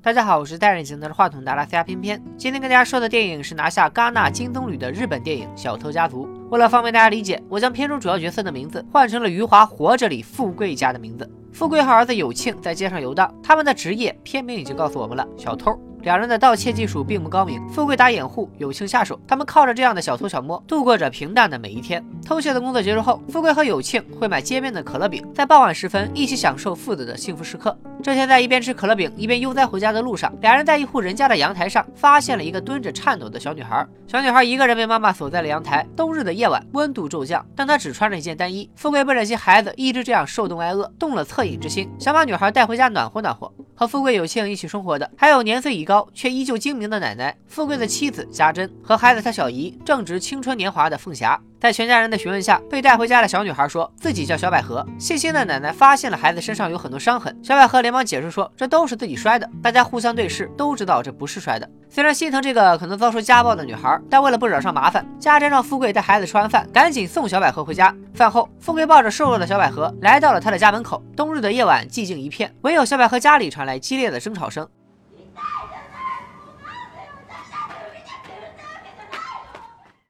大家好，我是戴着镜拿着话筒的阿拉斯加偏偏。今天跟大家说的电影是拿下戛纳金棕榈的日本电影《小偷家族》。为了方便大家理解，我将片中主要角色的名字换成了余华《活着》里富贵家的名字。富贵和儿子有庆在街上游荡，他们的职业片名已经告诉我们了：小偷。两人的盗窃技术并不高明，富贵打掩护，有庆下手。他们靠着这样的小偷小摸，度过着平淡的每一天。偷窃的工作结束后，富贵和有庆会买街边的可乐饼，在傍晚时分一起享受父子的幸福时刻。这天，在一边吃可乐饼一边悠哉回家的路上，俩人在一户人家的阳台上发现了一个蹲着颤抖的小女孩。小女孩一个人被妈妈锁在了阳台。冬日的夜晚，温度骤降，但她只穿着一件单衣。富贵不忍心孩子一直这样受冻挨饿，动了恻隐之心，想把女孩带回家暖和暖和。和富贵有幸一起生活的，还有年岁已高却依旧精明的奶奶，富贵的妻子家珍和孩子他小姨，正值青春年华的凤霞。在全家人的询问下，被带回家的小女孩说自己叫小百合。细心的奶奶发现了孩子身上有很多伤痕，小百合连忙解释说这都是自己摔的。大家互相对视，都知道这不是摔的。虽然心疼这个可能遭受家暴的女孩，但为了不惹上麻烦，家珍让富贵带孩子吃完饭，赶紧送小百合回家。饭后，富贵抱着瘦弱的小百合来到了他的家门口。冬日的夜晚寂静一片，唯有小百合家里传来激烈的争吵声。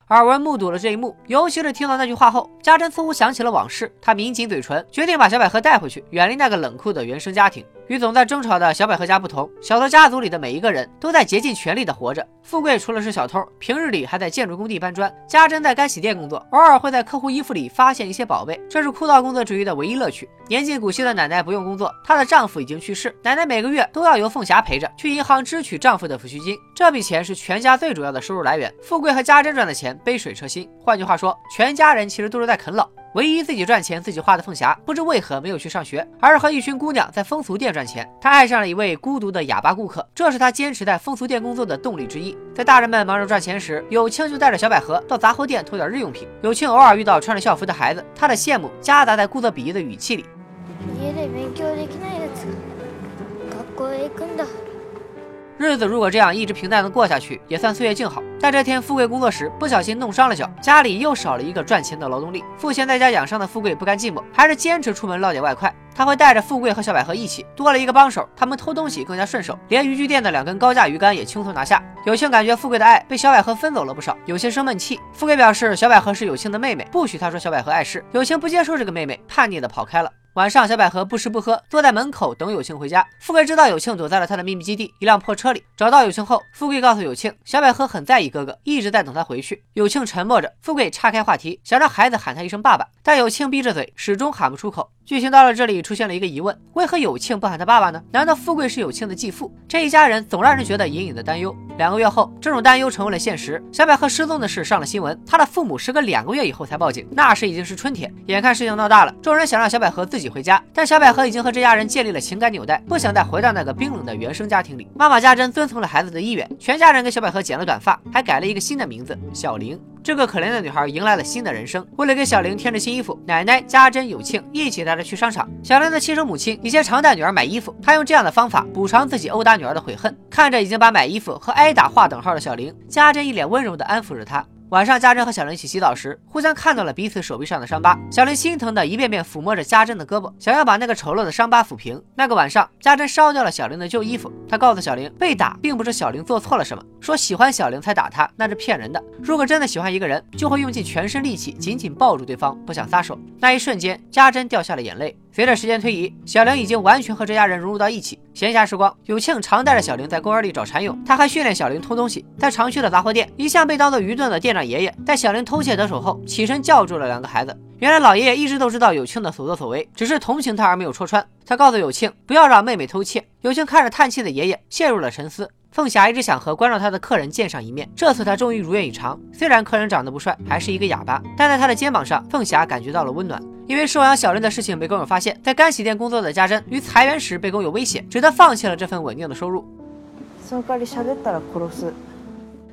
耳闻目睹了这一幕，尤其是听到那句话后，家珍似乎想起了往事。她抿紧嘴唇，决定把小百合带回去，远离那个冷酷的原生家庭。与总在争吵的小百合家不同，小偷家族里的每一个人都在竭尽全力的活着。富贵除了是小偷，平日里还在建筑工地搬砖；家珍在干洗店工作，偶尔会在客户衣服里发现一些宝贝，这是枯燥工作之余的唯一乐趣。年近古稀的奶奶不用工作，她的丈夫已经去世，奶奶每个月都要由凤霞陪着去银行支取丈夫的抚恤金，这笔钱是全家最主要的收入来源。富贵和家珍赚的钱杯水车薪，换句话说，全家人其实都是在啃老。唯一自己赚钱自己花的凤霞，不知为何没有去上学，而是和一群姑娘在风俗店赚钱。她爱上了一位孤独的哑巴顾客，这是她坚持在风俗店工作的动力之一。在大人们忙着赚钱时，有庆就带着小百合到杂货店偷点日用品。有庆偶尔遇到穿着校服的孩子，他的羡慕夹杂在故作鄙夷的语气里。日子如果这样一直平淡的过下去，也算岁月静好。但这天，富贵工作时不小心弄伤了脚，家里又少了一个赚钱的劳动力。赋闲在家养伤的富贵不甘寂寞，还是坚持出门捞点外快。他会带着富贵和小百合一起，多了一个帮手，他们偷东西更加顺手，连渔具店的两根高价鱼竿也轻松拿下。有庆感觉富贵的爱被小百合分走了不少，有些生闷气。富贵表示小百合是有庆的妹妹，不许他说小百合碍事。有庆不接受这个妹妹，叛逆的跑开了。晚上，小百合不吃不喝，坐在门口等有庆回家。富贵知道有庆躲在了他的秘密基地一辆破车里。找到有庆后，富贵告诉有庆，小百合很在意哥哥，一直在等他回去。有庆沉默着，富贵岔开话题，想让孩子喊他一声爸爸，但有庆闭着嘴，始终喊不出口。剧情到了这里，出现了一个疑问：为何有庆不喊他爸爸呢？难道富贵是有庆的继父？这一家人总让人觉得隐隐的担忧。两个月后，这种担忧成为了现实。小百合失踪的事上了新闻，他的父母时隔两个月以后才报警，那时已经是春天。眼看事情闹大了，众人想让小百合自己回家，但小百合已经和这家人建立了情感纽带，不想再回到那个冰冷的原生家庭里。妈妈家珍遵从了孩子的意愿，全家人给小百合剪了短发，还改了一个新的名字小玲。这个可怜的女孩迎来了新的人生。为了给小玲添置新衣服，奶奶家珍、有庆一起带她去商场。小玲的亲生母亲以前常带女儿买衣服，她用这样的方法补偿自己殴打女儿的悔恨。看着已经把买衣服和挨打划等号的小玲，家珍一脸温柔地安抚着她。晚上，家珍和小玲一起洗澡时，互相看到了彼此手臂上的伤疤。小玲心疼的一遍遍抚摸着家珍的胳膊，想要把那个丑陋的伤疤抚平。那个晚上，家珍烧掉了小玲的旧衣服。她告诉小玲，被打并不是小玲做错了什么，说喜欢小玲才打她，那是骗人的。如果真的喜欢一个人，就会用尽全身力气紧紧抱住对方，不想撒手。那一瞬间，家珍掉下了眼泪。随着时间推移，小玲已经完全和这家人融入到一起。闲暇时光，有庆常带着小玲在公园里找蚕蛹，他还训练小玲偷东西。在常去的杂货店，一向被当做愚钝的店长爷爷，在小玲偷窃得手后，起身叫住了两个孩子。原来老爷爷一直都知道有庆的所作所为，只是同情他而没有戳穿。他告诉有庆不要让妹妹偷窃。有庆看着叹气的爷爷，陷入了沉思。凤霞一直想和关照她的客人见上一面，这次她终于如愿以偿。虽然客人长得不帅，还是一个哑巴，但在他的肩膀上，凤霞感觉到了温暖。因为收养小玲的事情被工友发现，在干洗店工作的家珍于裁员时被工友威胁，只得放弃了这份稳定的收入。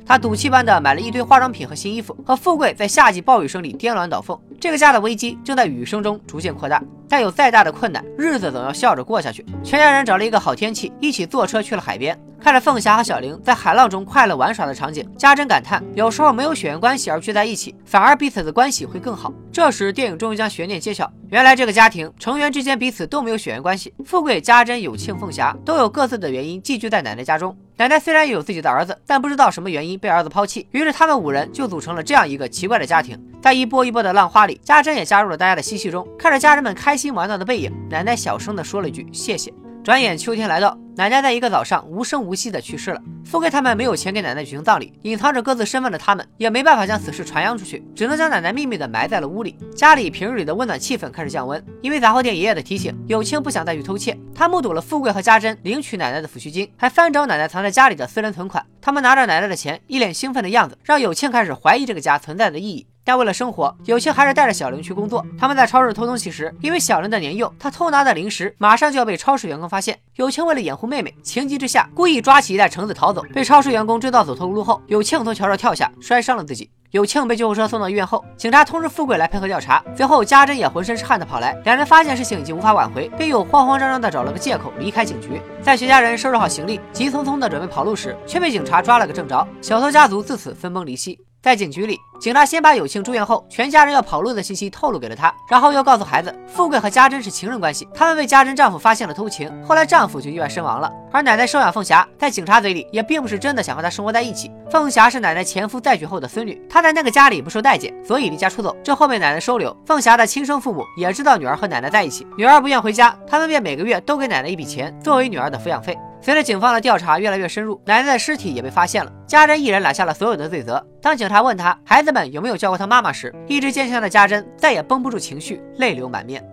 他赌气般的买了一堆化妆品和新衣服，和富贵在夏季暴雨声里颠鸾倒凤。这个家的危机正在雨声中逐渐扩大，但有再大的困难，日子总要笑着过下去。全家人找了一个好天气，一起坐车去了海边。看着凤霞和小玲在海浪中快乐玩耍的场景，家珍感叹：有时候没有血缘关系而聚在一起，反而彼此的关系会更好。这时，电影终于将悬念揭晓，原来这个家庭成员之间彼此都没有血缘关系。富贵、家珍、有庆、凤霞都有各自的原因寄居在奶奶家中。奶奶虽然也有自己的儿子，但不知道什么原因被儿子抛弃，于是他们五人就组成了这样一个奇怪的家庭。在一波一波的浪花里，家珍也加入了大家的嬉戏中。看着家人们开心玩闹的背影，奶奶小声地说了一句：“谢谢。”转眼秋天来到，奶奶在一个早上无声无息的去世了。富贵他们没有钱给奶奶举行葬礼，隐藏着各自身份的他们也没办法将此事传扬出去，只能将奶奶秘密的埋在了屋里。家里平日里的温暖气氛开始降温，因为杂货店爷爷的提醒，有庆不想再去偷窃。他目睹了富贵和家珍领取奶奶的抚恤金，还翻找奶奶藏在家里的私人存款。他们拿着奶奶的钱，一脸兴奋的样子，让有庆开始怀疑这个家存在的意义。但为了生活，有庆还是带着小玲去工作。他们在超市偷东西时，因为小玲的年幼，他偷拿的零食马上就要被超市员工发现。有庆为了掩护妹妹，情急之下故意抓起一袋橙子逃走，被超市员工追到走投无路后，有庆从桥上跳下，摔伤了自己。有庆被救护车送到医院后，警察通知富贵来配合调查。随后家珍也浑身是汗的跑来，两人发现事情已经无法挽回，便又慌慌张张的找了个借口离开警局。在全家人收拾好行李，急匆匆的准备跑路时，却被警察抓了个正着。小偷家族自此分崩离析。在警局里，警察先把有庆住院后全家人要跑路的信息透露给了他，然后又告诉孩子，富贵和家珍是情人关系，他们被家珍丈夫发现了偷情，后来丈夫就意外身亡了。而奶奶收养凤霞，在警察嘴里也并不是真的想和她生活在一起。凤霞是奶奶前夫再娶后的孙女，她在那个家里不受待见，所以离家出走。这后被奶奶收留。凤霞的亲生父母也知道女儿和奶奶在一起，女儿不愿回家，他们便每个月都给奶奶一笔钱，作为女儿的抚养费。随着警方的调查越来越深入，奶奶的尸体也被发现了。家珍一人揽下了所有的罪责。当警察问他孩子们有没有叫过他妈妈时，一直坚强的家珍再也绷不住情绪，泪流满面。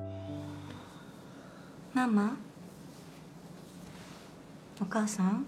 妈妈，お母さん。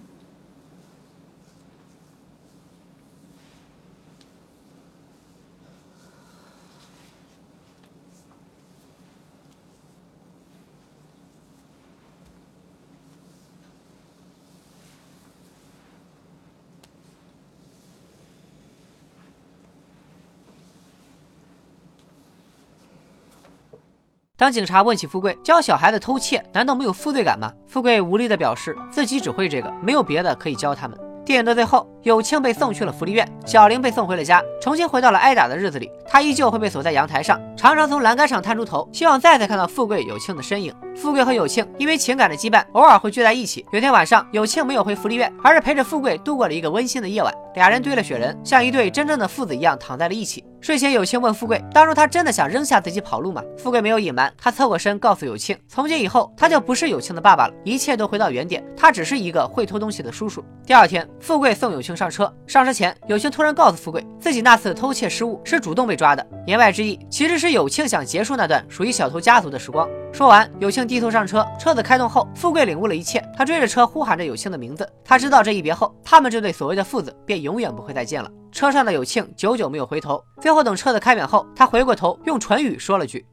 当警察问起富贵教小孩子偷窃，难道没有负罪感吗？富贵无力地表示自己只会这个，没有别的可以教他们。电影的最后，有庆被送去了福利院，小玲被送回了家，重新回到了挨打的日子里。他依旧会被锁在阳台上，常常从栏杆上探出头，希望再次看到富贵、有庆的身影。富贵和有庆因为情感的羁绊，偶尔会聚在一起。有天晚上，有庆没有回福利院，而是陪着富贵度过了一个温馨的夜晚。俩人堆了雪人，像一对真正的父子一样躺在了一起。睡前，有庆问富贵：“当初他真的想扔下自己跑路吗？”富贵没有隐瞒，他侧过身告诉有庆：“从今以后，他就不是有庆的爸爸了，一切都回到原点，他只是一个会偷东西的叔叔。”第二天，富贵送有庆上车，上车前，有庆突然告诉富贵，自己那次偷窃失误是主动被抓的，言外之意其实是有庆想结束那段属于小偷家族的时光。说完，有庆低头上车，车子开动后，富贵领悟了一切，他追着车呼喊着有庆的名字。他知道这一别后，他们这对所谓的父子便永远不会再见了。车上的有庆久久没有回头，最后等车子开远后，他回过头，用唇语说了句。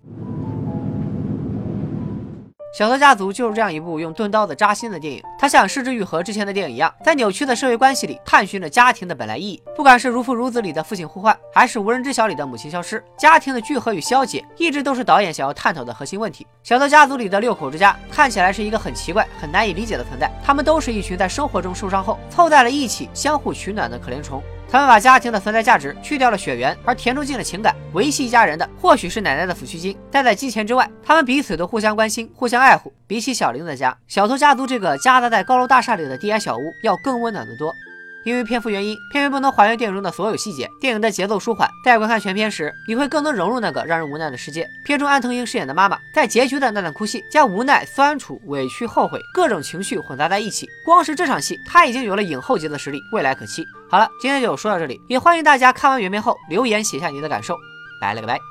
小偷家族就是这样一部用钝刀子扎心的电影。它像《失之愈合》之前的电影一样，在扭曲的社会关系里探寻着家庭的本来意义。不管是《如父如子》里的父亲互换，还是《无人知晓》里的母亲消失，家庭的聚合与消解，一直都是导演想要探讨的核心问题。小偷家族里的六口之家看起来是一个很奇怪、很难以理解的存在。他们都是一群在生活中受伤后凑在了一起，相互取暖的可怜虫。他们把家庭的存在价值去掉了血缘，而填充进了情感。维系一家人的或许是奶奶的抚恤金，但在金钱之外，他们彼此都互相关心、互相爱护。比起小玲的家，小偷家族这个夹杂在高楼大厦里的低矮小屋要更温暖得多。因为篇幅原因，片尾不能还原电影中的所有细节。电影的节奏舒缓，在观看全片时，你会更能融入那个让人无奈的世界。片中安藤英饰演的妈妈，在结局的那段哭戏，将无奈、酸楚、委屈、后悔各种情绪混杂在一起。光是这场戏，她已经有了影后级的实力，未来可期。好了，今天就说到这里，也欢迎大家看完原片后留言写下你的感受。拜了个拜。